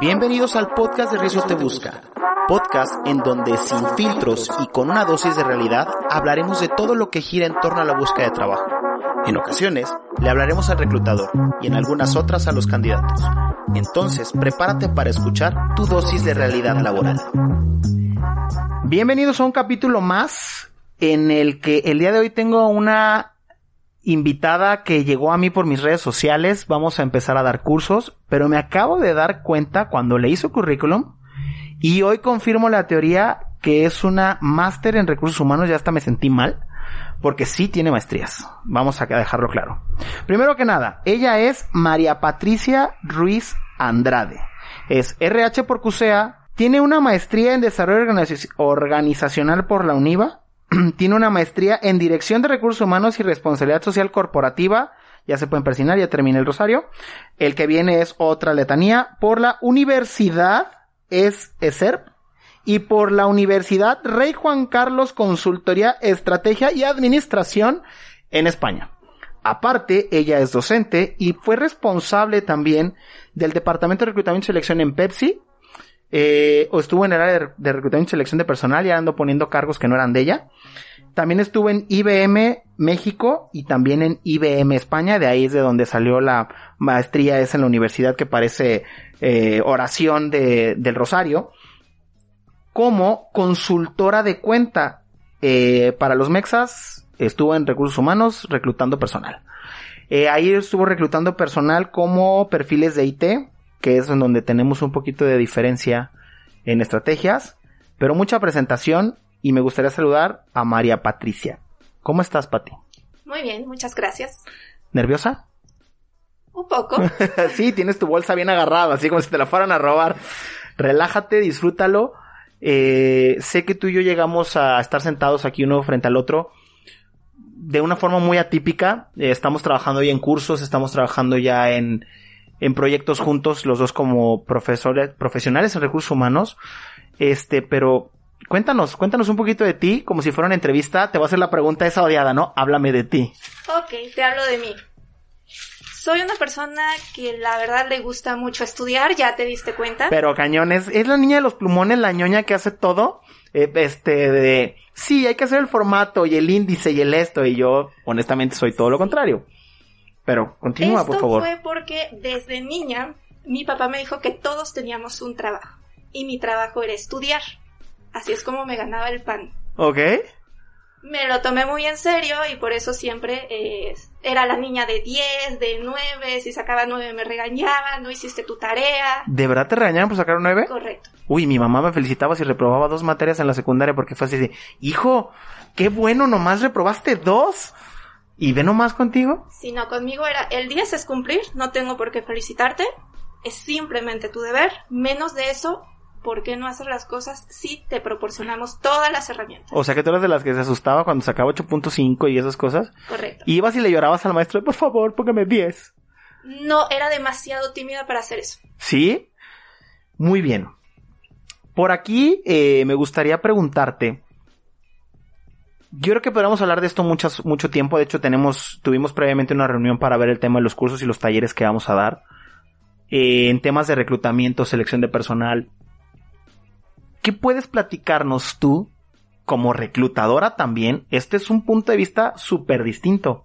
Bienvenidos al podcast de Rizo Te Busca, podcast en donde sin filtros y con una dosis de realidad hablaremos de todo lo que gira en torno a la búsqueda de trabajo. En ocasiones le hablaremos al reclutador y en algunas otras a los candidatos. Entonces, prepárate para escuchar tu dosis de realidad laboral. Bienvenidos a un capítulo más en el que el día de hoy tengo una invitada que llegó a mí por mis redes sociales. Vamos a empezar a dar cursos, pero me acabo de dar cuenta cuando leí su currículum y hoy confirmo la teoría que es una máster en recursos humanos. Ya hasta me sentí mal porque sí tiene maestrías. Vamos a dejarlo claro. Primero que nada, ella es María Patricia Ruiz Andrade. Es RH por CUSEA. Tiene una maestría en desarrollo organizacional por la UNIVA tiene una maestría en Dirección de Recursos Humanos y Responsabilidad Social Corporativa. Ya se pueden persinar, ya terminé el rosario. El que viene es otra letanía por la Universidad es ESERP y por la Universidad Rey Juan Carlos Consultoría, Estrategia y Administración en España. Aparte, ella es docente y fue responsable también del Departamento de Reclutamiento y Selección en Pepsi, eh, o estuvo en el área de, reclutamiento y selección de personal, y ando poniendo cargos que no eran de ella. También estuvo en IBM México y también en IBM España, de ahí es de donde salió la maestría esa en la universidad que parece eh, oración de, del Rosario, como consultora de cuenta eh, para los Mexas, estuvo en recursos humanos reclutando personal. Eh, ahí estuvo reclutando personal como perfiles de IT, que es en donde tenemos un poquito de diferencia en estrategias, pero mucha presentación y me gustaría saludar a María Patricia. ¿Cómo estás, Pati? Muy bien, muchas gracias. ¿Nerviosa? Un poco. sí, tienes tu bolsa bien agarrada, así como si te la fueran a robar. Relájate, disfrútalo. Eh, sé que tú y yo llegamos a estar sentados aquí uno frente al otro de una forma muy atípica. Eh, estamos trabajando ya en cursos, estamos trabajando ya en, en proyectos juntos, los dos como profesores, profesionales en recursos humanos. Este, pero cuéntanos, cuéntanos un poquito de ti, como si fuera una entrevista. Te voy a hacer la pregunta esa odiada, ¿no? Háblame de ti. Ok, te hablo de mí. Soy una persona que la verdad le gusta mucho estudiar, ya te diste cuenta. Pero cañones, es la niña de los plumones, la ñoña que hace todo. Eh, este, de, sí, hay que hacer el formato y el índice y el esto, y yo, honestamente, soy todo lo contrario. Pero continúa, por favor. Esto fue porque desde niña mi papá me dijo que todos teníamos un trabajo y mi trabajo era estudiar. Así es como me ganaba el pan. Ok. Me lo tomé muy en serio y por eso siempre eh, era la niña de 10, de 9, si sacaba 9 me regañaban, no hiciste tu tarea. ¿De verdad te regañaban por sacar 9? Correcto. Uy, mi mamá me felicitaba si reprobaba dos materias en la secundaria porque fue así de, hijo, qué bueno, nomás reprobaste dos. ¿Y ve nomás contigo? Si no, conmigo era el 10 es cumplir, no tengo por qué felicitarte, es simplemente tu deber, menos de eso, ¿por qué no hacer las cosas si te proporcionamos todas las herramientas? O sea que tú eras de las que se asustaba cuando sacaba 8.5 y esas cosas. Correcto. Y ibas y le llorabas al maestro, por favor, póngame 10. No, era demasiado tímida para hacer eso. ¿Sí? Muy bien. Por aquí eh, me gustaría preguntarte, yo creo que podríamos hablar de esto muchas, mucho tiempo. De hecho, tenemos, tuvimos previamente una reunión para ver el tema de los cursos y los talleres que vamos a dar. Eh, en temas de reclutamiento, selección de personal. ¿Qué puedes platicarnos tú como reclutadora también? Este es un punto de vista súper distinto.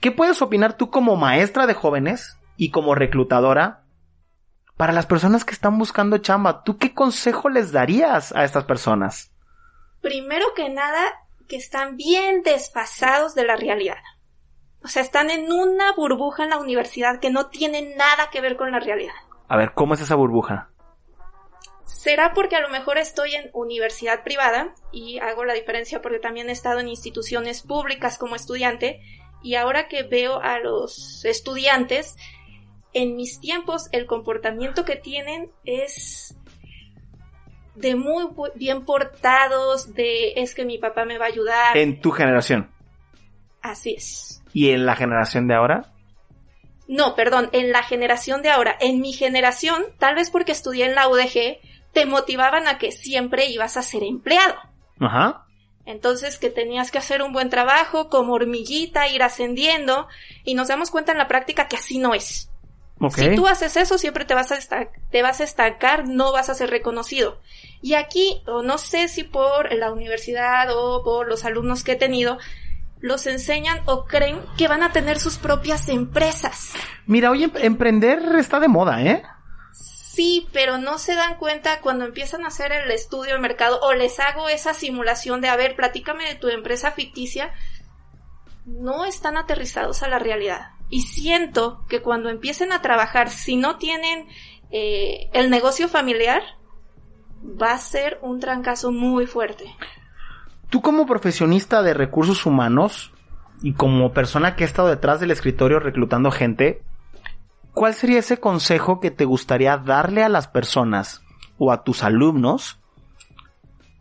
¿Qué puedes opinar tú como maestra de jóvenes y como reclutadora para las personas que están buscando chamba? ¿Tú qué consejo les darías a estas personas? Primero que nada, que están bien desfasados de la realidad. O sea, están en una burbuja en la universidad que no tiene nada que ver con la realidad. A ver, ¿cómo es esa burbuja? Será porque a lo mejor estoy en universidad privada y hago la diferencia porque también he estado en instituciones públicas como estudiante y ahora que veo a los estudiantes, en mis tiempos el comportamiento que tienen es de muy bien portados, de es que mi papá me va a ayudar. En tu generación. Así es. ¿Y en la generación de ahora? No, perdón, en la generación de ahora. En mi generación, tal vez porque estudié en la UDG, te motivaban a que siempre ibas a ser empleado. Ajá. Entonces que tenías que hacer un buen trabajo, como hormiguita, ir ascendiendo, y nos damos cuenta en la práctica que así no es. Si tú haces eso, siempre te vas, a te vas a estancar, no vas a ser reconocido. Y aquí, o no sé si por la universidad o por los alumnos que he tenido, los enseñan o creen que van a tener sus propias empresas. Mira, hoy em-, emprender está de moda, ¿eh? Sí, pero no se dan cuenta cuando empiezan a hacer el estudio de mercado o les hago esa simulación de, a ver, platícame de tu empresa ficticia, no están aterrizados a la realidad. Y siento que cuando empiecen a trabajar, si no tienen eh, el negocio familiar, va a ser un trancazo muy fuerte. Tú como profesionista de recursos humanos y como persona que ha estado detrás del escritorio reclutando gente, ¿cuál sería ese consejo que te gustaría darle a las personas o a tus alumnos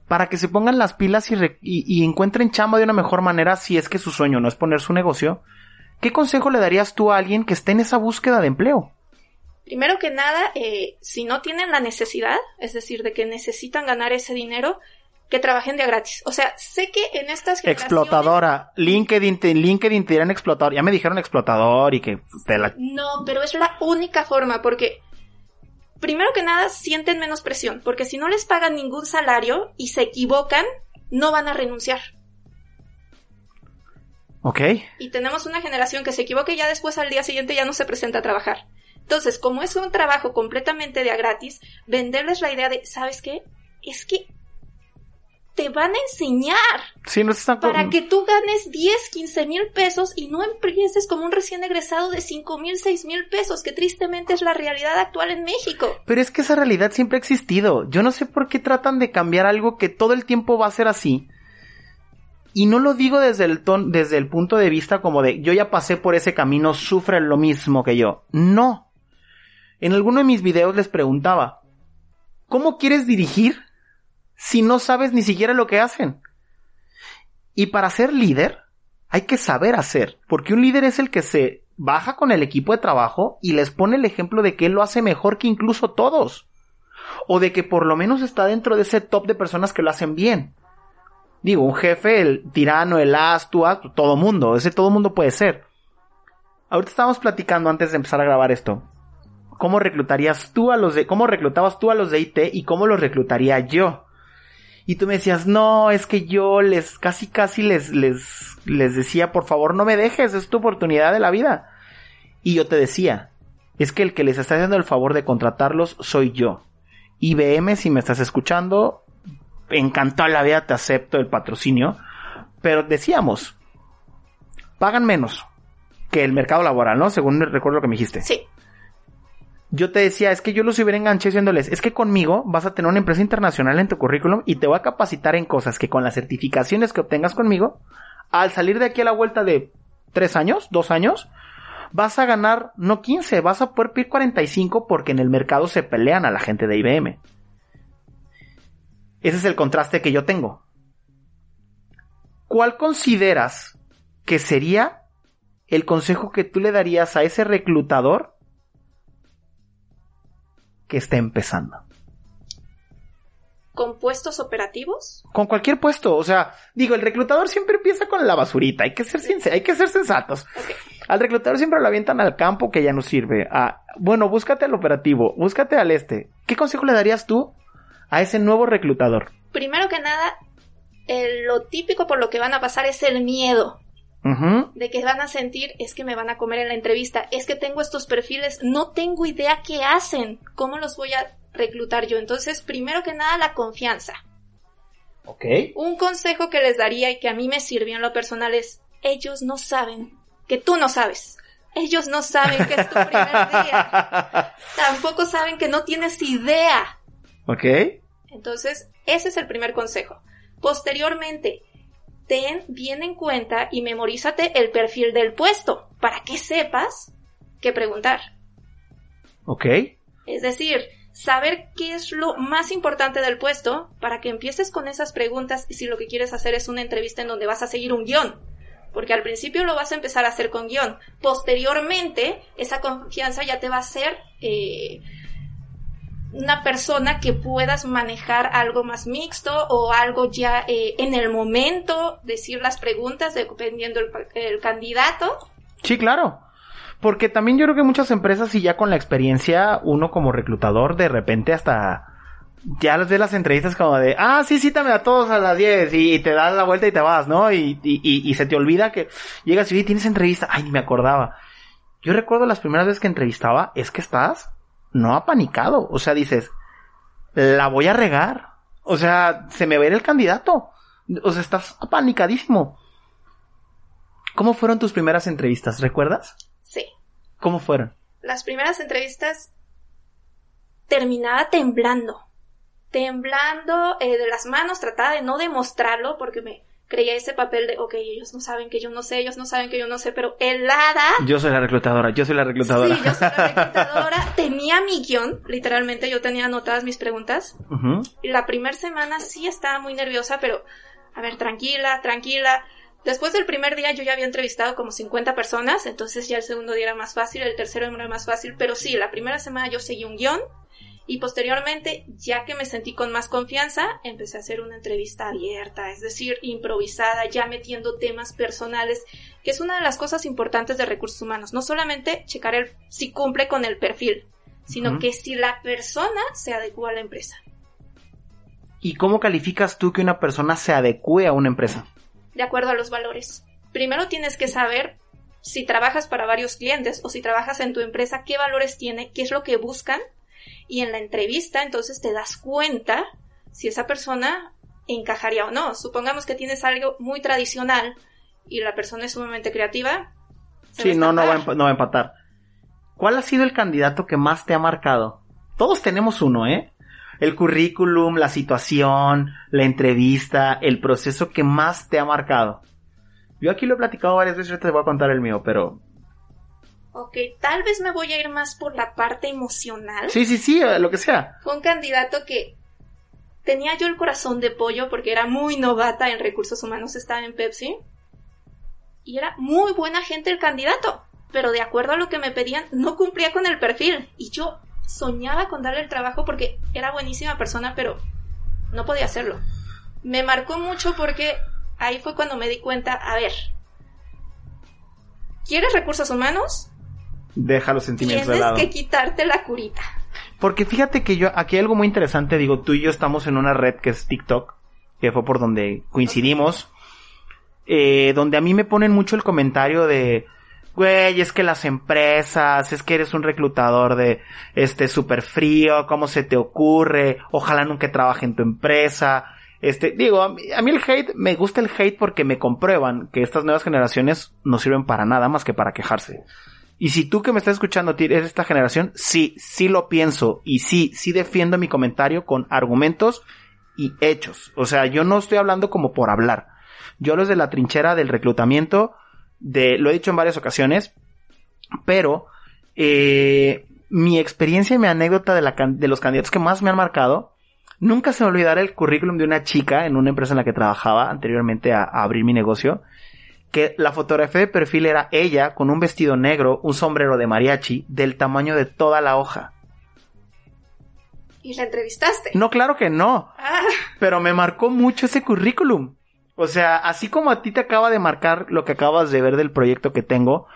para que se pongan las pilas y, encuentren chamba de una mejor manera si es que su sueño no es poner su negocio? ¿Qué consejo le darías tú a alguien que esté en esa búsqueda de empleo? Primero que nada, eh, si no tienen la necesidad, es decir, de que necesitan ganar ese dinero, que trabajen de gratis. O sea, sé que en estas Explotadora. LinkedIn te, LinkedIn te dirán explotador. Ya me dijeron explotador y que te la... No, pero es la única forma porque... Primero que nada, sienten menos presión, porque si no les pagan ningún salario y se equivocan, no van a renunciar. Ok. Y tenemos una generación que se equivoca y ya después al día siguiente ya no se presenta a trabajar. Entonces, como es un trabajo completamente de a gratis, venderles la idea de, ¿sabes qué? Es que te van a enseñar. Sí, no están Para que tú ganes 10, 15 mil pesos y no empieces como un recién egresado de 5 mil, 6 mil pesos, que tristemente es la realidad actual en México. Pero es que esa realidad siempre ha existido. Yo no sé por qué tratan de cambiar algo que todo el tiempo va a ser así. Y no lo digo desde el ton, desde el punto de vista como de yo ya pasé por ese camino, sufren lo mismo que yo. No. En alguno de mis videos les preguntaba, ¿cómo quieres dirigir si no sabes ni siquiera lo que hacen? Y para ser líder, hay que saber hacer, porque un líder es el que se baja con el equipo de trabajo y les pone el ejemplo de que él lo hace mejor que incluso todos. O de que por lo menos está dentro de ese top de personas que lo hacen bien. Digo, un jefe, el tirano, el astua, todo mundo, ese todo mundo puede ser. Ahorita estábamos platicando antes de empezar a grabar esto. ¿Cómo reclutarías tú a los de, cómo reclutabas tú a los de IT y cómo los reclutaría yo? Y tú me decías, no, es que yo les, casi casi les, les, les decía, por favor no me dejes, es tu oportunidad de la vida. Y yo te decía, es que el que les está haciendo el favor de contratarlos soy yo. IBM, si me estás escuchando, encantado la vida, te acepto el patrocinio. Pero decíamos, pagan menos que el mercado laboral, ¿no? Según recuerdo lo que me dijiste. Sí yo te decía, es que yo los hubiera enganché diciéndoles, es que conmigo vas a tener una empresa internacional en tu currículum y te voy a capacitar en cosas que con las certificaciones que obtengas conmigo, al salir de aquí a la vuelta de tres años, dos años, vas a ganar no 15, vas a poder pedir 45 porque en el mercado se pelean a la gente de IBM. Ese es el contraste que yo tengo. ¿Cuál consideras que sería el consejo que tú le darías a ese reclutador que esté empezando. ¿Con puestos operativos? Con cualquier puesto, o sea, digo, el reclutador siempre empieza con la basurita, hay que ser hay que ser sensatos. Al reclutador siempre lo avientan al campo que ya no sirve. A, bueno, búscate al operativo, búscate al este. ¿Qué consejo le darías tú a ese nuevo reclutador? Primero que nada, lo típico por lo que van a pasar es el miedo de que van a sentir es que me van a comer en la entrevista, es que tengo estos perfiles, no tengo idea qué hacen, cómo los voy a reclutar yo. Entonces, primero que nada, la confianza. Ok. Un consejo que les daría y que a mí me sirvió en lo personal es, ellos no saben que tú no sabes. Ellos no saben que es tu primer día. Tampoco saben que no tienes idea. Ok. Entonces, ese es el primer consejo. Posteriormente, ten bien en cuenta y memorízate el perfil del puesto para que sepas qué preguntar. Ok. Es decir, saber qué es lo más importante del puesto para que empieces con esas preguntas y si lo que quieres hacer es una entrevista en donde vas a seguir un guion. Porque al principio lo vas a empezar a hacer con guion. Posteriormente, esa confianza ya te va a hacer eh, una persona que puedas manejar algo más mixto o algo ya eh, en el momento, decir las preguntas dependiendo el, candidato. Sí, claro. Porque también yo creo que muchas empresas y ya con la experiencia, uno como reclutador, de repente hasta ya de las entrevistas como de, ah, sí, cítame a todos a las 10 y, te das la vuelta y te vas, ¿no? Y, y, y se te olvida que llegas y tienes entrevista, ay, ni me acordaba. Yo recuerdo las primeras veces que entrevistaba, es que estás no apanicado, o sea, dices, la voy a regar, o sea, se me va a ir el candidato, o sea, estás apanicadísimo. ¿Cómo fueron tus primeras entrevistas? ¿Recuerdas? Sí. ¿Cómo fueron? Las primeras entrevistas terminaba temblando temblando eh, de las manos, trataba de no demostrarlo porque me creía ese papel de, ok, ellos no saben que yo no sé, ellos no saben que yo no sé, pero helada. Yo soy la reclutadora, yo soy la reclutadora. Sí, yo soy la reclutadora. tenía mi guion, literalmente yo tenía anotadas mis preguntas. La primera semana sí estaba muy nerviosa, pero, a ver, tranquila, tranquila. Después del primer día yo ya había entrevistado como 50 personas, entonces ya el segundo día era más fácil, el tercero era más fácil, pero sí, la primera semana yo seguí un guion y posteriormente, ya que me sentí con más confianza, empecé a hacer una entrevista abierta, es decir, improvisada, ya metiendo temas personales, que es una de las cosas importantes de recursos humanos. No solamente checar el, si cumple con el perfil, sino que si la persona se adecua a la empresa. ¿Y cómo calificas tú que una persona se adecue a una empresa? De acuerdo a los valores. Primero tienes que saber si trabajas para varios clientes o si trabajas en tu empresa, qué valores tiene, qué es lo que buscan y en la entrevista entonces te das cuenta si esa persona encajaría o no. Supongamos que tienes algo muy tradicional y la persona es sumamente creativa. Sí, no, no va, no va a empatar. ¿Cuál ha sido el candidato que más te ha marcado? Todos tenemos uno, ¿eh? El currículum, la situación, la entrevista, el proceso que más te ha marcado. Yo aquí lo he platicado varias veces, te voy a contar el mío, pero Ok, tal vez me voy a ir más por la parte emocional. Sí, sí, sí, lo que sea. Fue un candidato que tenía yo el corazón de pollo porque era muy novata en recursos humanos, estaba en Pepsi. Y era muy buena gente el candidato, pero de acuerdo a lo que me pedían, no cumplía con el perfil. Y yo soñaba con darle el trabajo porque era buenísima persona, pero no podía hacerlo. Me marcó mucho porque ahí fue cuando me di cuenta, a ver, ¿quieres recursos humanos? Deja los sentimientos de lado. Tienes que quitarte la curita. Porque fíjate que yo, aquí hay algo muy interesante, digo, tú y yo estamos en una red que es TikTok, que fue por donde coincidimos, eh, donde a mí me ponen mucho el comentario de, güey, es que las empresas, es que eres un reclutador de, este, súper frío, ¿cómo se te ocurre? Ojalá nunca trabaje en tu empresa. Este, digo, a mí, el hate, me gusta el hate porque me comprueban que estas nuevas generaciones no sirven para nada más que para quejarse. Y si tú que me estás escuchando eres esta generación, sí, sí lo pienso y sí, sí defiendo mi comentario con argumentos y hechos. O sea, yo no estoy hablando como por hablar. Yo hablo desde la trinchera del reclutamiento, de, lo he dicho en varias ocasiones, pero eh, mi experiencia y mi anécdota de, la, de los candidatos que más me han marcado, nunca se me olvidará el currículum de una chica en una empresa en la que trabajaba anteriormente a abrir mi negocio que la fotografía de perfil era ella con un vestido negro, un sombrero de mariachi, del tamaño de toda la hoja. ¿Y la entrevistaste? No, claro que no. Ah. Pero me marcó mucho ese currículum. O sea, así como a ti te acaba de marcar lo que acabas de ver del proyecto que tengo,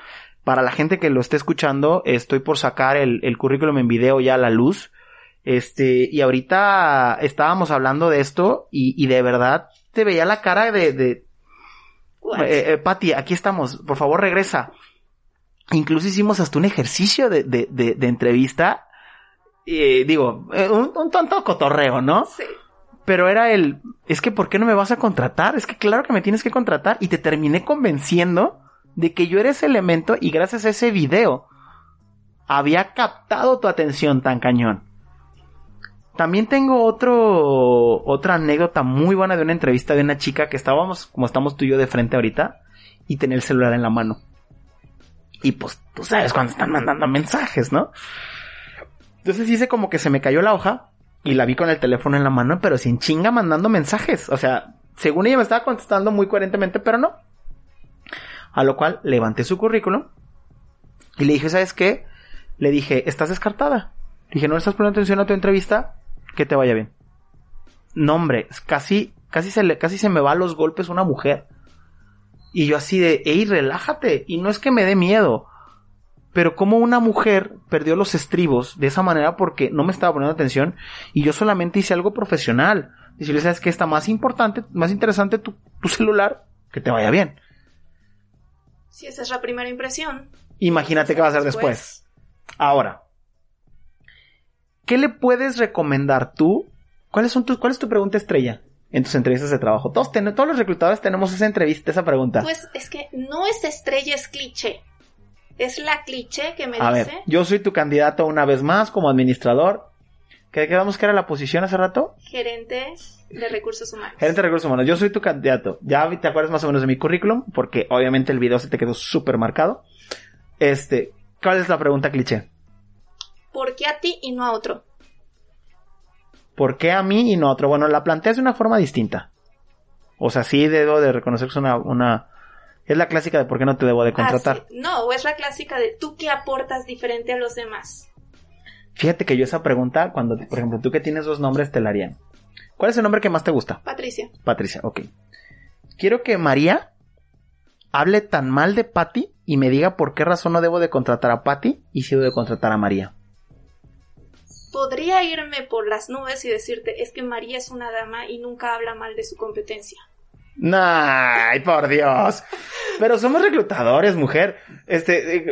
para la gente que lo esté escuchando, estoy por sacar el, currículum en video ya a la luz. Este, y ahorita estábamos hablando de esto y, y de verdad te veía la cara de, eh, eh, Patti, aquí estamos, por favor regresa. Incluso hicimos hasta un ejercicio de, de, de, entrevista. Eh, digo, eh, un, un tonto cotorreo, ¿no? Sí. Pero era el, es que ¿por qué no me vas a contratar? Es que claro que me tienes que contratar. Y te terminé convenciendo de que yo era ese elemento y gracias a ese video había captado tu atención tan cañón. También tengo otro, otra anécdota muy buena de una entrevista de una chica que estábamos, como estamos tú y yo de frente ahorita, y tenía el celular en la mano. Y pues tú sabes cuando están mandando mensajes, ¿no? Entonces hice como que se me cayó la hoja y la vi con el teléfono en la mano, pero sin chinga mandando mensajes. O sea, según ella me estaba contestando muy coherentemente, pero no. A lo cual levanté su currículum y le dije, ¿sabes qué? Le dije, estás descartada. dije, ¿no estás poniendo atención a tu entrevista? Que te vaya bien. No, hombre, casi, casi se le, casi se me va a los golpes una mujer. Y yo así de, ey, relájate. Y no es que me dé miedo. pero como una mujer perdió los estribos de esa manera porque no me estaba poniendo atención y yo solamente hice algo profesional. Decirle, sabes que está más importante, más interesante tu, tu celular, que te vaya bien. Si esa es la primera impresión. Imagínate qué va a hacer después. Ahora, ¿qué le puedes recomendar tú? ¿Cuáles son tus, ¿Cuál es tu pregunta estrella en tus entrevistas de trabajo? Todos, ten- todos los reclutadores tenemos esa entrevista, esa pregunta. Pues es que no es estrella, es cliché. Es la cliché que me a dice. ver, yo soy tu candidato una vez más como administrador. ¿Qué quedamos que era la posición hace rato? Gerente de recursos humanos. Gerente de recursos humanos. Yo soy tu candidato. Ya te acuerdas más o menos de mi currículum, porque obviamente el video se te quedó súper marcado. Este, ¿cuál es la pregunta cliché? ¿Por qué a ti y no a otro? ¿Por qué a mí y no a otro? Bueno, la planteas de una forma distinta. O sea, sí debo de reconocer que es una, una, es la clásica de por qué no te debo de contratar. Ah, sí. No, o es la clásica de tú qué aportas diferente a los demás. Fíjate que yo esa pregunta, cuando, por ejemplo, tú que tienes dos nombres, te la harían. ¿Cuál es el nombre que más te gusta? Patricia. Patricia, ok. Quiero que María hable tan mal de Patty y me diga por qué razón no debo de contratar a Patty y si debo de contratar a María. Podría irme por las nubes y decirte, es que María es una dama y nunca habla mal de su competencia. Ay, por Dios. Pero somos reclutadores, mujer. Este, eh,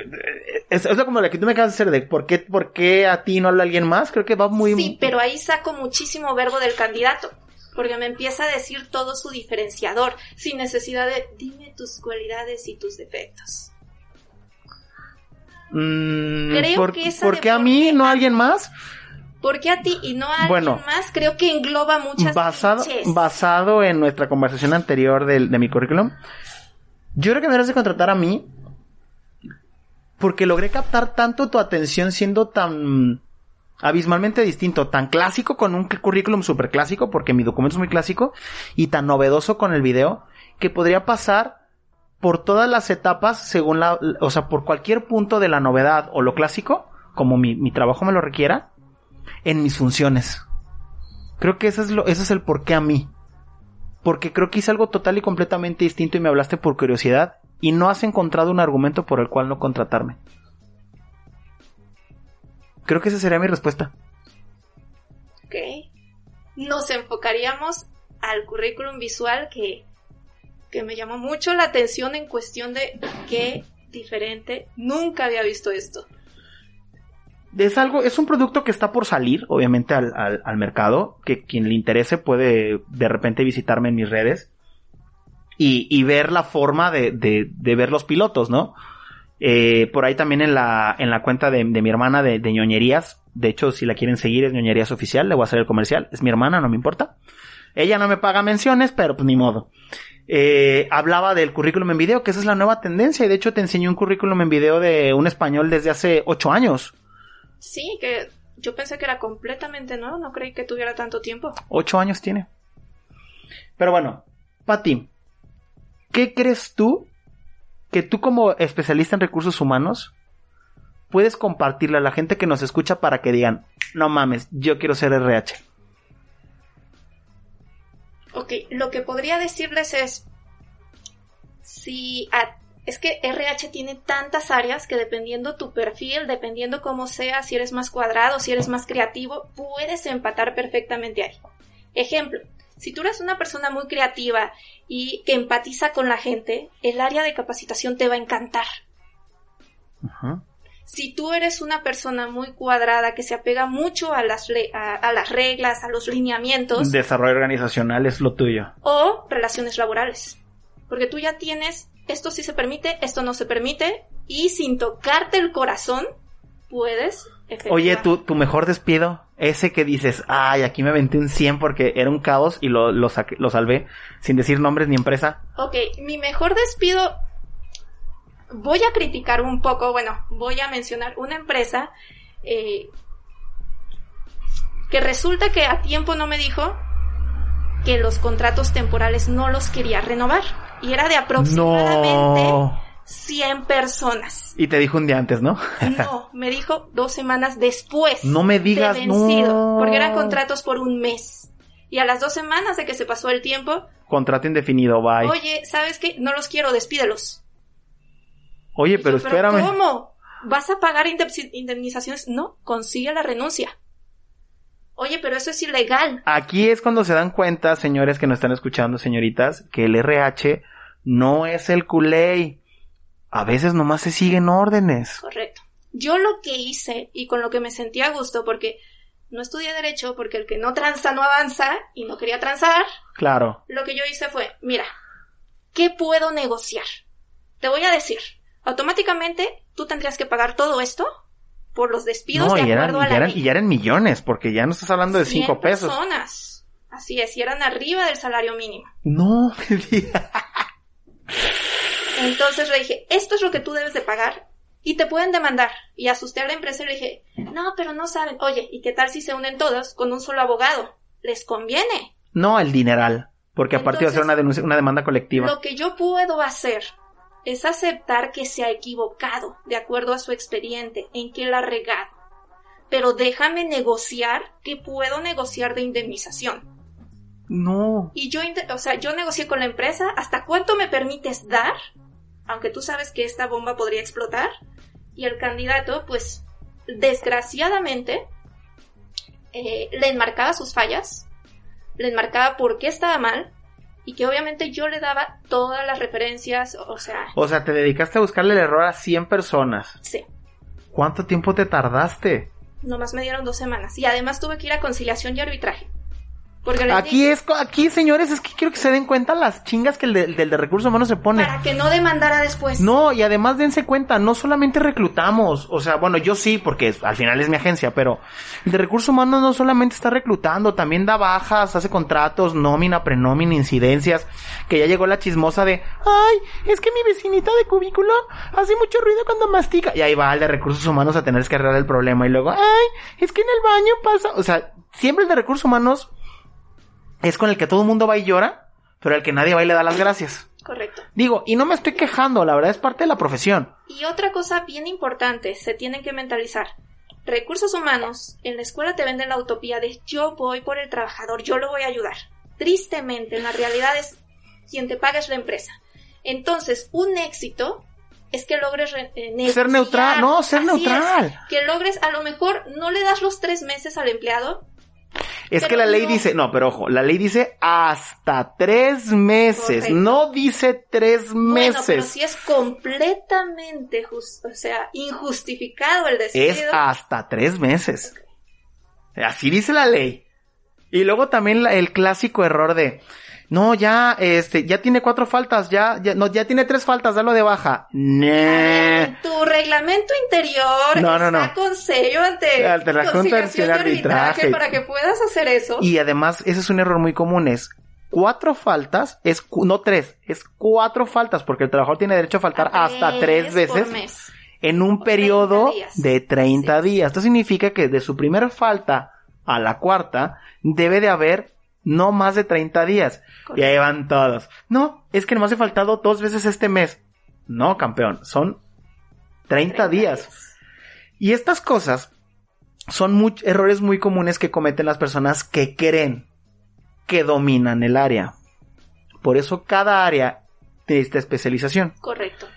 es, es como la que tú me acabas de hacer de por qué, por qué a ti no habla alguien más. Creo que va muy... Sí, pero ahí saco muchísimo verbo del candidato. Porque me empieza a decir todo su diferenciador, sin necesidad de dime tus cualidades y tus defectos. Mm, Creo ¿por, que esa ¿por qué a mí, no a- alguien más? ¿Por qué a ti y no a alguien Bueno, más? Creo que engloba muchas basado, clichés. basado en nuestra conversación anterior del- de, mi currículum, yo creo que me de contratar a mí porque logré captar tanto tu atención siendo tan abismalmente distinto, tan clásico con un currículum super clásico, porque mi documento es muy clásico, y tan novedoso con el video, que podría pasar por todas las etapas según la, o sea, por cualquier punto de la novedad o lo clásico, como mi, mi trabajo me lo requiera, en mis funciones. Creo que ese es, lo, ese es el porqué a mí. Porque creo que hice algo total y completamente distinto y me hablaste por curiosidad y no has encontrado un argumento por el cual no contratarme. Creo que esa sería mi respuesta. Ok. Nos enfocaríamos al currículum visual que, que me llamó mucho la atención en cuestión de qué diferente. Nunca había visto esto. Es algo, es un producto que está por salir, obviamente, al, al, mercado, que quien le interese puede de repente visitarme en mis redes y, y ver la forma de, de, de ver los pilotos, ¿no? Eh, por ahí también en la, en la cuenta de, de mi hermana de, ñoñerías. De hecho, si la quieren seguir es ñoñerías oficial, le voy a hacer el comercial. Es mi hermana, no me importa. Ella no me paga menciones, pero pues ni modo. Eh, hablaba del currículum en video, que esa es la nueva tendencia. Y de hecho te enseñó un currículum en video de un español desde hace ocho años. Sí, que yo pensé que era completamente nuevo, no creí que tuviera tanto tiempo. Ocho años tiene. Pero bueno, Pati, ¿qué crees tú que tú como especialista en recursos humanos puedes compartirle a la gente que nos escucha para que digan, no mames, yo quiero ser RH? Ok, lo que podría decirles es, si a- es que RH tiene tantas áreas que dependiendo tu perfil, dependiendo cómo sea, si eres más cuadrado, si eres más creativo, puedes empatar perfectamente ahí. Ejemplo, si tú eres una persona muy creativa y que empatiza con la gente, el área de capacitación te va a encantar. Ujú. Si tú eres una persona muy cuadrada que se apega mucho a las, a- a las reglas, a los lineamientos, Desarrollo organizacional es lo tuyo. o relaciones laborales. Porque tú ya tienes, esto sí se permite, esto no se permite, y sin tocarte el corazón, puedes efectuar. Oye, tu, tu mejor despido, ese que dices, ay, aquí me aventé un 100 porque era un caos y lo, lo, saqué- lo salvé sin decir nombres ni empresa. Ok, mi mejor despido, voy a criticar un poco, bueno, voy a mencionar una empresa eh, que resulta que a tiempo no me dijo que los contratos temporales no los quería renovar. Y era de aproximadamente No. 100 personas. Y te dijo un día antes, ¿no? No, me dijo dos semanas después. No me digas, de vencido, no. Porque eran contratos por un mes. Y a las dos semanas de que se pasó el tiempo, Contrato indefinido, bye. Oye, oye, ¿sabes qué? No los quiero, despídelos. Y pero yo, espérame. ¿Cómo? ¿Vas a pagar indemnizaciones? No, consigue la renuncia. Oye, pero eso es ilegal. Aquí es cuando se dan cuenta, señores que nos están escuchando, señoritas, que el RH no es el culé. A veces nomás se siguen órdenes. Correcto. Yo lo que hice y con lo que me sentí a gusto, porque no estudié derecho, porque el que no tranza no avanza y no quería transar. Claro. Lo que yo hice fue, mira, ¿qué puedo negociar? Te voy a decir, automáticamente tú tendrías que pagar todo esto por los despidos de acuerdo a la y eran, y ya eran millones, porque ya no estás hablando de cinco pesos. personas. Así es, y eran arriba del salario mínimo. No, Entonces le dije, esto es lo que tú debes de pagar y te pueden demandar. Y asusté a la empresa y le dije, no, pero no saben. Oye, ¿y qué tal si se unen todos con un solo abogado? ¿Les conviene? No, el dineral. Porque aparte va a ser una, denuncia, una demanda colectiva. Lo que yo puedo hacer es aceptar que se ha equivocado de acuerdo a su expediente, en que la ha regado. Pero déjame negociar que puedo negociar de indemnización. No. Y yo, o sea, yo negocié con la empresa hasta cuánto me permites dar, aunque tú sabes que esta bomba podría explotar. Y el candidato, pues, desgraciadamente, eh, le enmarcaba sus fallas, le enmarcaba por qué estaba mal, y que obviamente yo le daba todas las referencias, o sea... O sea, te dedicaste a buscarle el error a 100 personas. Sí. ¿Cuánto tiempo te tardaste? Nomás me dieron dos semanas. Y además tuve que ir a conciliación y arbitraje aquí es, aquí señores, es que quiero que se den cuenta las chingas que el, del de recursos humanos se pone. Para que no demandara después. No, y además dense cuenta, no solamente reclutamos, o sea, bueno, yo sí, porque al final es mi agencia, pero el de recursos humanos no solamente está reclutando, también da bajas, hace contratos, nómina, prenómina, incidencias, que ya llegó la chismosa de, ay, es que mi vecinita de cubículo hace mucho ruido cuando mastica. Y ahí va el de recursos humanos a tener que arreglar el problema y luego, ay, es que en el baño pasa, o sea, siempre el de recursos humanos es con el que todo el mundo va y llora, pero el que nadie va y le da las gracias. Correcto. Digo, y no me estoy quejando, la verdad es parte de la profesión. Y otra cosa bien importante, se tienen que mentalizar. Recursos humanos, en la escuela te venden la utopía de yo voy por el trabajador, yo lo voy a ayudar. Tristemente, en la realidad es quien te paga es la empresa. Entonces, un éxito es que logres eh, ser neutral, no, ser neutral. que logres, a lo mejor no le das los tres meses al empleado, es que la ley dice, no, pero ojo, la ley dice hasta tres meses, no dice tres meses. Bueno, pero si es completamente o sea, injustificado el despido. Es hasta tres meses. Así dice la ley. Y luego también el clásico error de, no, ya, este, ya tiene cuatro faltas, ya, ya, no, ya tiene tres faltas, dalo de baja. Nah. Tu reglamento interior no, no, está con sello ante, la Junta de Arbitraje para que puedas hacer eso. Y además, ese es un error muy común, es cuatro faltas, es, no tres, es cuatro faltas, porque el trabajador tiene derecho a faltar hasta tres veces. En un periodo de 30 días. Esto significa que de su primera falta a la cuarta debe de haber no más de 30 días. Y ahí van todos. No, es que nomás he faltado dos veces este mes. No, campeón, son 30, días. Y estas cosas son errores muy comunes que cometen las personas que creen que dominan el área. Por eso cada área tiene esta especialización. Correcto.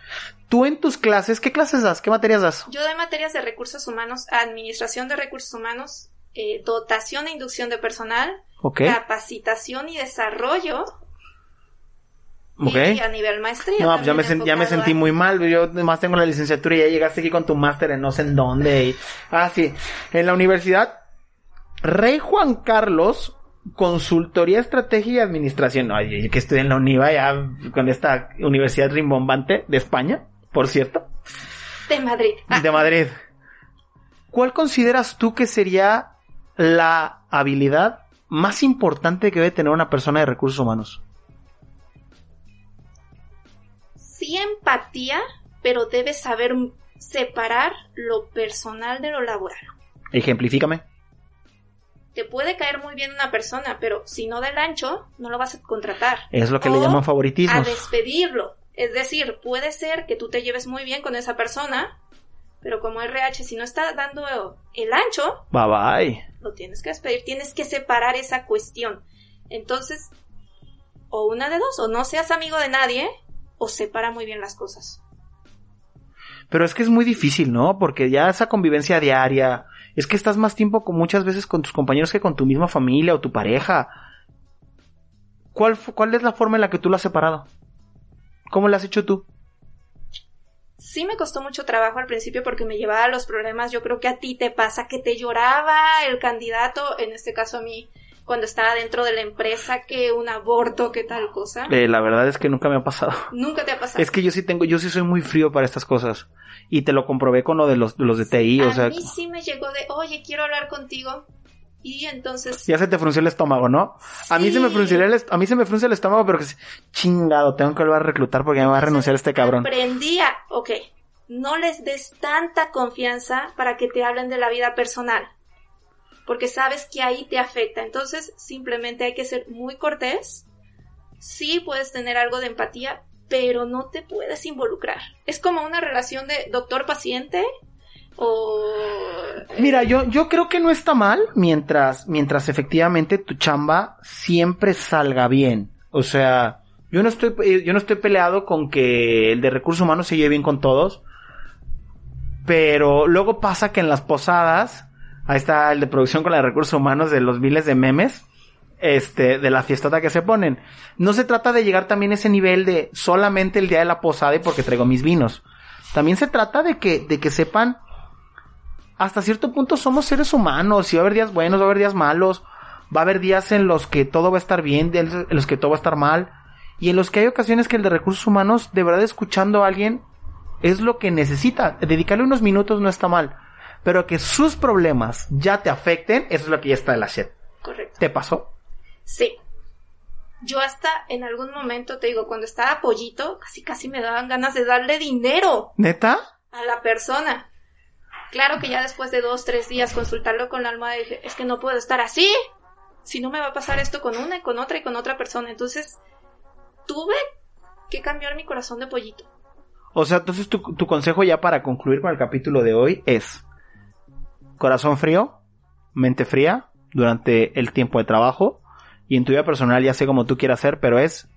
Tú en tus clases, ¿qué clases das? ¿Qué materias das? Yo doy materias de recursos humanos, administración de recursos humanos, eh, dotación e inducción de personal, capacitación y desarrollo. Y a nivel maestría. No, pues ya me, ya me sentí muy mal. Yo además tengo la licenciatura y ya llegaste aquí con tu máster en no sé en dónde. Y... Ah, sí. En la universidad, Rey Juan Carlos, Consultoría, Estrategia y Administración. Ay, que estoy en la UNIVA ya con esta universidad rimbombante de España, por cierto. De Madrid. De Madrid. ¿Cuál consideras tú que sería la habilidad más importante que debe tener una persona de recursos humanos? Sí, empatía, pero debes saber separar lo personal de lo laboral. Ejemplifícame. Te puede caer muy bien una persona, pero si no del ancho, no lo vas a contratar. Es lo que le llaman favoritismo. A despedirlo. Es decir, puede ser que tú te lleves muy bien con esa persona, pero como RH, si no está dando el ancho, bye bye. Lo tienes que despedir, tienes que separar esa cuestión. Entonces, o una de dos, o no seas amigo de nadie, o separa muy bien las cosas. Pero es que es muy difícil, ¿no? Porque ya esa convivencia diaria, es que estás más tiempo con muchas veces con tus compañeros que con tu misma familia o tu pareja. ¿Cuál, cuál es la forma en la que tú lo has separado? ¿Cómo lo has hecho tú? Sí me costó mucho trabajo al principio porque me llevaba a los problemas. Yo creo que a ti te pasa que te lloraba el candidato, en este caso a mí, cuando estaba dentro de la empresa, que un aborto, que tal cosa. Eh, la verdad es que nunca me ha pasado. Nunca te ha pasado. Es que yo sí tengo, yo sí soy muy frío para estas cosas. Y te lo comprobé con lo de los, los de TI, a o sea. mí sí me llegó de, oye, quiero hablar contigo. Y entonces. Ya se te frunció el estómago, ¿no? A mí se me frunció el, a mí se me el estómago, pero que chingado, tengo que volver a reclutar porque me va a renunciar este cabrón. Aprendía, ok, no les des tanta confianza para que te hablen de la vida personal. Porque sabes que ahí te afecta. Entonces, simplemente hay que ser muy cortés. Sí puedes tener algo de empatía, pero no te puedes involucrar. Es como una relación de doctor-paciente o... Mira, yo, yo creo que no está mal mientras, mientras efectivamente tu chamba siempre salga bien. O sea, yo no estoy, eh, yo no estoy peleado con que el de recursos humanos se lleve bien con todos. Pero luego pasa que en las posadas, ahí está el de producción con la de recursos humanos de los miles de memes, este, de la fiestota que se ponen. No se trata de llegar también a ese nivel de solamente el día de la posada y porque traigo mis vinos. También se trata de que, de que sepan hasta cierto punto somos seres humanos y va a haber días buenos, va a haber días malos, va a haber días en los que todo va a estar bien, en los que todo va a estar mal y en los que hay ocasiones que el de recursos humanos de verdad escuchando a alguien es lo que necesita. Dedicarle unos minutos no está mal, pero que sus problemas ya te afecten, eso es lo que ya está de la shit. Correcto. ¿Te pasó? Sí. Yo hasta en algún momento, te digo, cuando estaba pollito, casi casi me daban ganas de darle dinero ¿Neta? a la persona. Claro que ya después de dos, tres días consultarlo con la almohada dije, es que no puedo estar así. Si no me va a pasar esto con una y con otra y con otra persona. Entonces, tuve que cambiar mi corazón de pollito. O sea, entonces tu, tu consejo ya para concluir con el capítulo de hoy es corazón frío, mente fría durante el tiempo de trabajo y en tu vida personal ya sé cómo tú quieras ser, pero es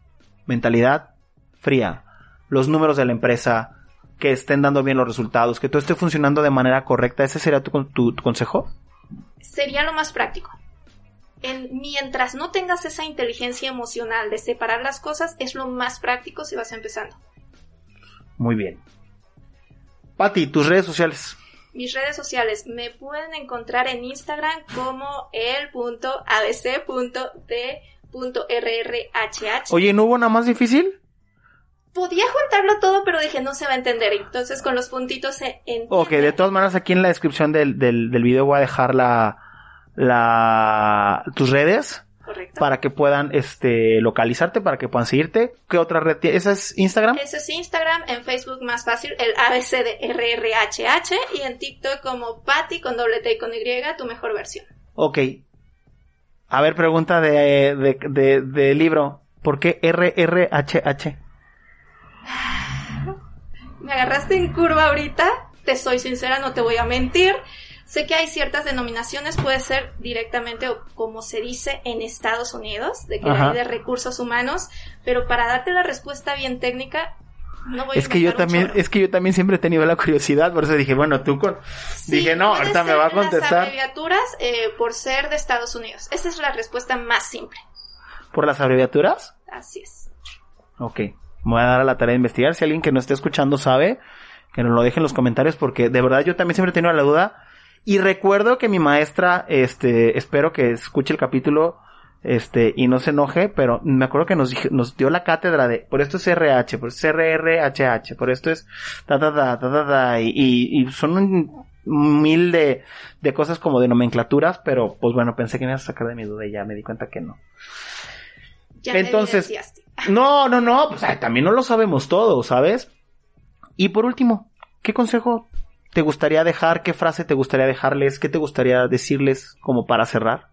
mentalidad fría. Los números de la empresa, que estén dando bien los resultados, que todo esté funcionando de manera correcta, ¿ese sería tu, tu- tu consejo? Sería lo más práctico. En, mientras no tengas esa inteligencia emocional de separar las cosas, es lo más práctico si vas empezando. Muy bien. Pati, tus redes sociales. Mis redes sociales me pueden encontrar en Instagram como el.abc.d.rrhh. Oye, ¿no hubo nada más difícil? Podía juntarlo todo, pero dije no se va a entender. Entonces con los puntitos se entiende. Ok, de todas maneras aquí en la descripción del, del, del video voy a dejar la, la, tus redes Correcto. para que puedan, este, localizarte, para que puedan seguirte. ¿Qué otra red tienes? ¿Esa es Instagram? Eso es Instagram, en Facebook más fácil, el ABC de RRHH y en TikTok como Patty con doble T y con Y, tu mejor versión. Ok. A ver, pregunta de, de, de, de libro. ¿Por qué RRHH? Me agarraste en curva ahorita, te soy sincera, no te voy a mentir. Sé que hay ciertas denominaciones, puede ser directamente o como se dice en Estados Unidos, de que ley de recursos humanos, pero para darte la respuesta bien técnica, no voy a Es que yo también, es que yo también siempre he tenido la curiosidad, por eso dije, bueno, tú con... Sí, dije, no, ahorita me va a Las contestar abreviaturas eh, por ser de Estados Unidos. Esa es la respuesta más simple. por las abreviaturas. Así es. Ok. Me voy a dar a la tarea de investigar. Si alguien que nos esté escuchando sabe, que nos lo deje en los comentarios, porque de verdad yo también siempre he tenido la duda. Y recuerdo que mi maestra, este, espero que escuche el capítulo, este, y no se enoje, pero me acuerdo que nos, dije- nos dio la cátedra de, por esto es RH, por esto es RRHH, por esto es, ta, ta, ta, ta, ta, ta, y, y, y son un mil de, de cosas como de nomenclaturas, pero pues bueno, pensé que me ibas a sacar de mi duda y ya me di cuenta que no. Ya Entonces-. No, no, no, pues ay, también no lo sabemos todo, ¿sabes? Y por último, ¿qué consejo te gustaría dejar? ¿Qué frase te gustaría dejarles? ¿Qué te gustaría decirles como para cerrar?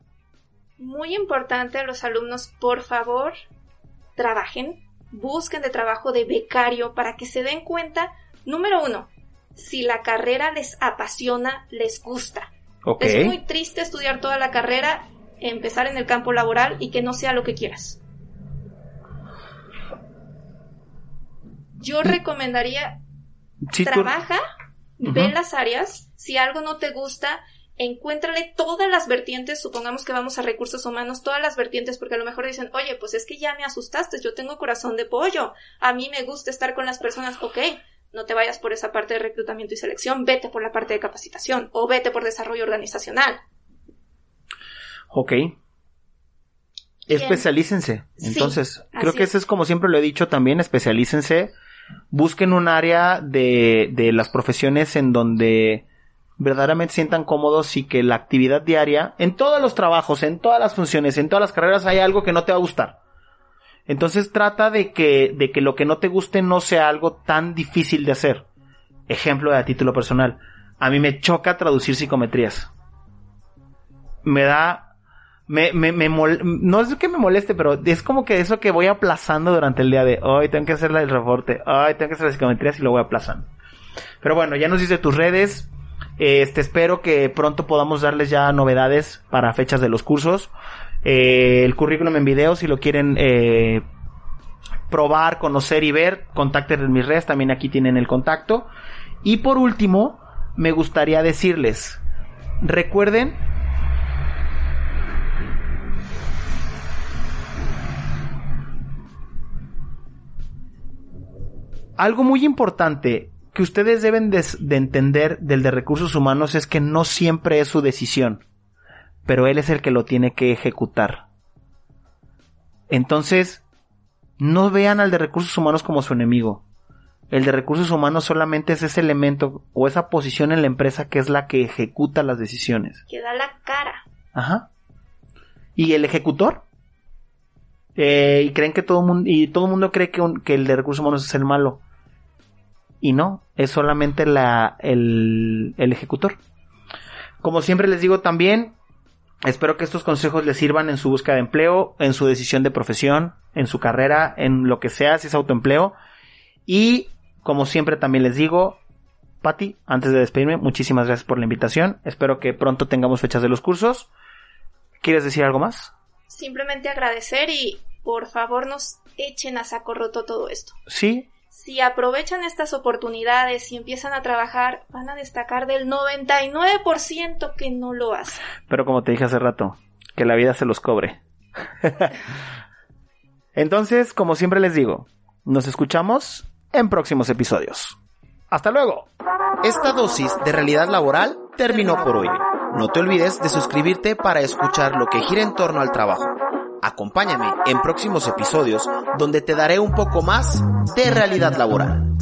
Muy importante a los alumnos, por favor, trabajen, busquen de trabajo de becario para que se den cuenta, número uno, si la carrera les apasiona, les gusta. Ok. Es muy triste estudiar toda la carrera, empezar en el campo laboral y que no sea lo que quieras. Yo recomendaría trabaja, ve las áreas, si algo no te gusta, encuéntrale todas las vertientes, supongamos que vamos a recursos humanos, todas las vertientes, porque a lo mejor dicen, oye, pues es que ya me asustaste, yo tengo corazón de pollo, a mí me gusta estar con las personas, ok, no te vayas por esa parte de reclutamiento y selección, vete por la parte de capacitación o vete por desarrollo organizacional. Ok. Especialícense. Entonces, creo que ese es como siempre lo he dicho también, especialícense. Busquen un área de, de las profesiones en donde verdaderamente sientan cómodos y que la actividad diaria, en todos los trabajos, en todas las funciones, en todas las carreras, hay algo que no te va a gustar. Entonces trata de que, de que lo que no te guste no sea algo tan difícil de hacer. Ejemplo de a título personal. A mí me choca traducir psicometrías. Me da, me, me, me no es que me moleste, pero es como que eso que voy aplazando durante el día de hoy tengo que hacer el reporte, hoy tengo que hacer las psicometrías y lo voy aplazando. Pero bueno, ya nos dice tus redes, este, espero que pronto podamos darles ya novedades para fechas de los cursos. Eh, el currículum en video, si lo quieren eh, probar, conocer y ver, contacten en mis redes, también aquí tienen el contacto. Y por último, me gustaría decirles, recuerden algo muy importante que ustedes deben de, entender del de recursos humanos es que no siempre es su decisión, pero él es el que lo tiene que ejecutar. Entonces, no vean al de recursos humanos como su enemigo. El de recursos humanos solamente es ese elemento o esa posición en la empresa que es la que ejecuta las decisiones. Que da la cara. Ajá. ¿Y el ejecutor? Eh, y creen que todo mundo, y todo el mundo cree que, que el de recursos humanos es el malo y no, es solamente la, el, el ejecutor. Como siempre les digo también, espero que estos consejos les sirvan en su búsqueda de empleo, en su decisión de profesión, en su carrera, en lo que sea, si es autoempleo. Y como siempre también les digo, Patti, antes de despedirme, muchísimas gracias por la invitación. Espero que pronto tengamos fechas de los cursos. ¿Quieres decir algo más? Simplemente agradecer y por favor nos echen a saco roto todo esto. Sí, si aprovechan estas oportunidades y empiezan a trabajar, van a destacar del 99% que no lo hacen. Pero como te dije hace rato, que la vida se los cobre. Entonces, como siempre les digo, nos escuchamos en próximos episodios. Hasta luego. Esta dosis de realidad laboral terminó por hoy. No te olvides de suscribirte para escuchar lo que gira en torno al trabajo. Acompáñame en próximos episodios donde te daré un poco más de realidad laboral.